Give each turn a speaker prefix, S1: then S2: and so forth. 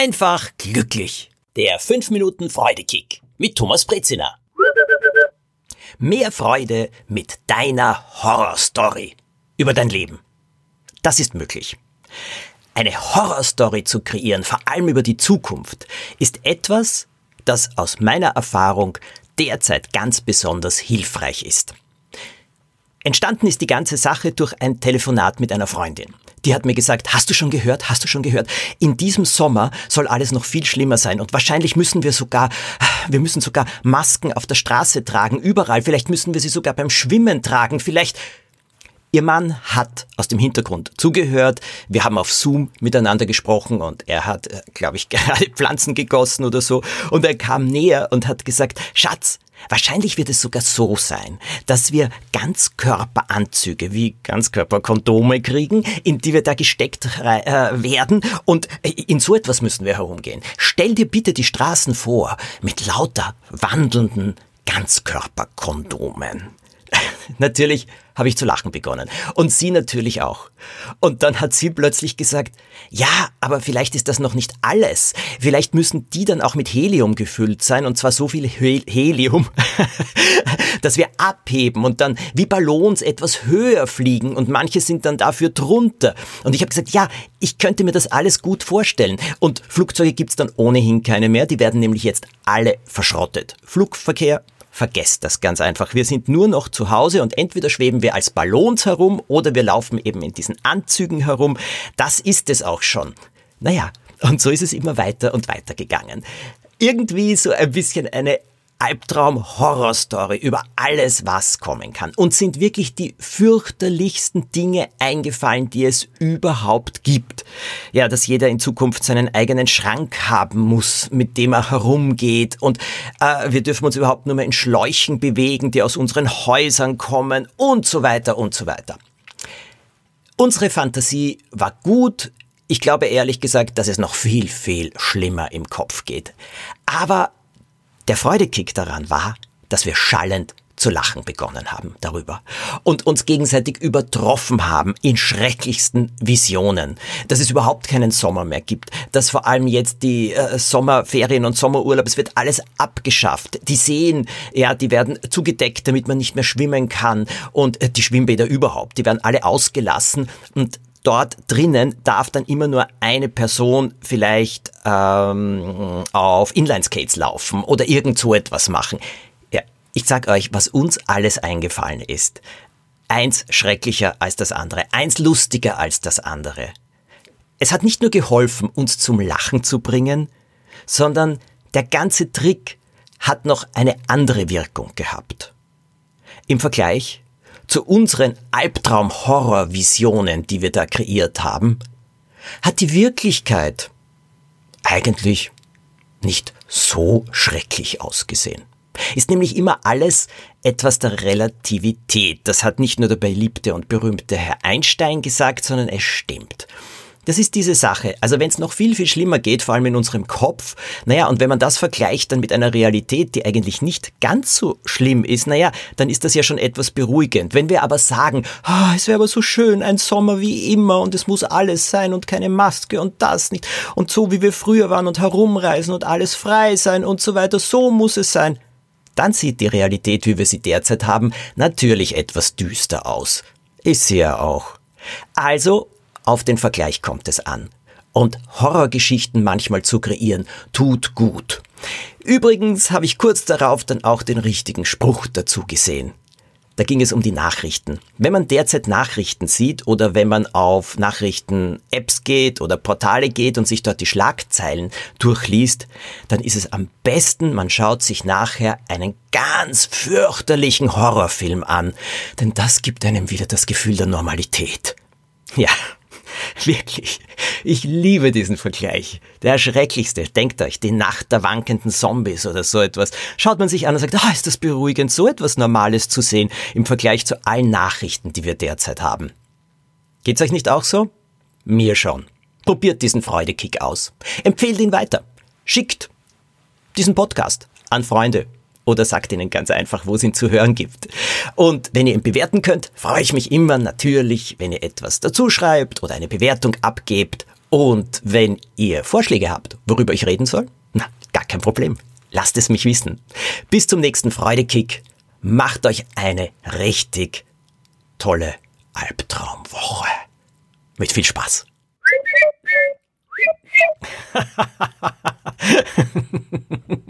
S1: einfach glücklich. Der 5 Minuten Freudekick mit Thomas Brezina. Mehr Freude mit deiner Horrorstory über dein Leben. Das ist möglich. Eine Horrorstory zu kreieren, vor allem über die Zukunft, ist etwas, das aus meiner Erfahrung derzeit ganz besonders hilfreich ist. Entstanden ist die ganze Sache durch ein Telefonat mit einer Freundin. Die hat mir gesagt, hast du schon gehört, hast du schon gehört, in diesem Sommer soll alles noch viel schlimmer sein und wahrscheinlich müssen wir sogar, wir müssen sogar Masken auf der Straße tragen, überall, vielleicht müssen wir sie sogar beim Schwimmen tragen, vielleicht, Ihr Mann hat aus dem Hintergrund zugehört. Wir haben auf Zoom miteinander gesprochen und er hat, äh, glaube ich, gerade Pflanzen gegossen oder so. Und er kam näher und hat gesagt, Schatz, wahrscheinlich wird es sogar so sein, dass wir Ganzkörperanzüge wie Ganzkörperkondome kriegen, in die wir da gesteckt äh, werden. Und in so etwas müssen wir herumgehen. Stell dir bitte die Straßen vor mit lauter wandelnden Ganzkörperkondomen. Natürlich habe ich zu lachen begonnen. Und sie natürlich auch. Und dann hat sie plötzlich gesagt, ja, aber vielleicht ist das noch nicht alles. Vielleicht müssen die dann auch mit Helium gefüllt sein, und zwar so viel Helium, dass wir abheben und dann wie Ballons etwas höher fliegen und manche sind dann dafür drunter. Und ich habe gesagt, ja, ich könnte mir das alles gut vorstellen. Und Flugzeuge gibt's dann ohnehin keine mehr, die werden nämlich jetzt alle verschrottet. Flugverkehr vergesst das ganz einfach. Wir sind nur noch zu Hause und entweder schweben wir als Ballons herum oder wir laufen eben in diesen Anzügen herum. Das ist es auch schon. Naja, und so ist es immer weiter und weiter gegangen. Irgendwie so ein bisschen eine Albtraum-Horror-Story über alles, was kommen kann. Und sind wirklich die fürchterlichsten Dinge eingefallen, die es überhaupt gibt. Ja, dass jeder in Zukunft seinen eigenen Schrank haben muss, mit dem er herumgeht. Und äh, wir dürfen uns überhaupt nur mehr in Schläuchen bewegen, die aus unseren Häusern kommen und so weiter und so weiter. Unsere Fantasie war gut. Ich glaube ehrlich gesagt, dass es noch viel, viel schlimmer im Kopf geht. Aber der Freudekick daran war, dass wir schallend zu lachen begonnen haben darüber und uns gegenseitig übertroffen haben in schrecklichsten Visionen, dass es überhaupt keinen Sommer mehr gibt, dass vor allem jetzt die äh, Sommerferien und Sommerurlaub, es wird alles abgeschafft. Die Seen, ja, die werden zugedeckt, damit man nicht mehr schwimmen kann. Und äh, die Schwimmbäder überhaupt, die werden alle ausgelassen. Und dort drinnen darf dann immer nur eine Person vielleicht ähm, auf Inlineskates laufen oder irgend so etwas machen. Ja, ich sag euch, was uns alles eingefallen ist. Eins schrecklicher als das andere, eins lustiger als das andere. Es hat nicht nur geholfen, uns zum Lachen zu bringen, sondern der ganze Trick hat noch eine andere Wirkung gehabt. Im Vergleich zu unseren Albtraum-Horror-Visionen, die wir da kreiert haben, hat die Wirklichkeit eigentlich nicht so schrecklich ausgesehen. Ist nämlich immer alles etwas der Relativität. Das hat nicht nur der beliebte und berühmte Herr Einstein gesagt, sondern es stimmt. Das ist diese Sache. Also wenn es noch viel, viel schlimmer geht, vor allem in unserem Kopf, naja, und wenn man das vergleicht dann mit einer Realität, die eigentlich nicht ganz so schlimm ist, naja, dann ist das ja schon etwas beruhigend. Wenn wir aber sagen, oh, es wäre aber so schön, ein Sommer wie immer und es muss alles sein und keine Maske und das nicht und so wie wir früher waren und herumreisen und alles frei sein und so weiter, so muss es sein, dann sieht die Realität, wie wir sie derzeit haben, natürlich etwas düster aus. Ist sie ja auch. Also auf den Vergleich kommt es an. Und Horrorgeschichten manchmal zu kreieren, tut gut. Übrigens habe ich kurz darauf dann auch den richtigen Spruch dazu gesehen. Da ging es um die Nachrichten. Wenn man derzeit Nachrichten sieht oder wenn man auf Nachrichten-Apps geht oder Portale geht und sich dort die Schlagzeilen durchliest, dann ist es am besten, man schaut sich nachher einen ganz fürchterlichen Horrorfilm an, denn das gibt einem wieder das Gefühl der Normalität. Ja, Wirklich. Ich liebe diesen Vergleich. Der schrecklichste. Denkt euch, die Nacht der wankenden Zombies oder so etwas. Schaut man sich an und sagt, ah, ist das beruhigend, so etwas Normales zu sehen im Vergleich zu allen Nachrichten, die wir derzeit haben. Geht's euch nicht auch so? Mir schon. Probiert diesen Freudekick aus. Empfehlt ihn weiter. Schickt diesen Podcast an Freunde oder sagt ihnen ganz einfach, wo es ihn zu hören gibt. Und wenn ihr ihn bewerten könnt, freue ich mich immer natürlich, wenn ihr etwas dazu schreibt oder eine Bewertung abgebt. Und wenn ihr Vorschläge habt, worüber ich reden soll, na, gar kein Problem. Lasst es mich wissen. Bis zum nächsten Freudekick. Macht euch eine richtig tolle Albtraumwoche. Mit viel Spaß.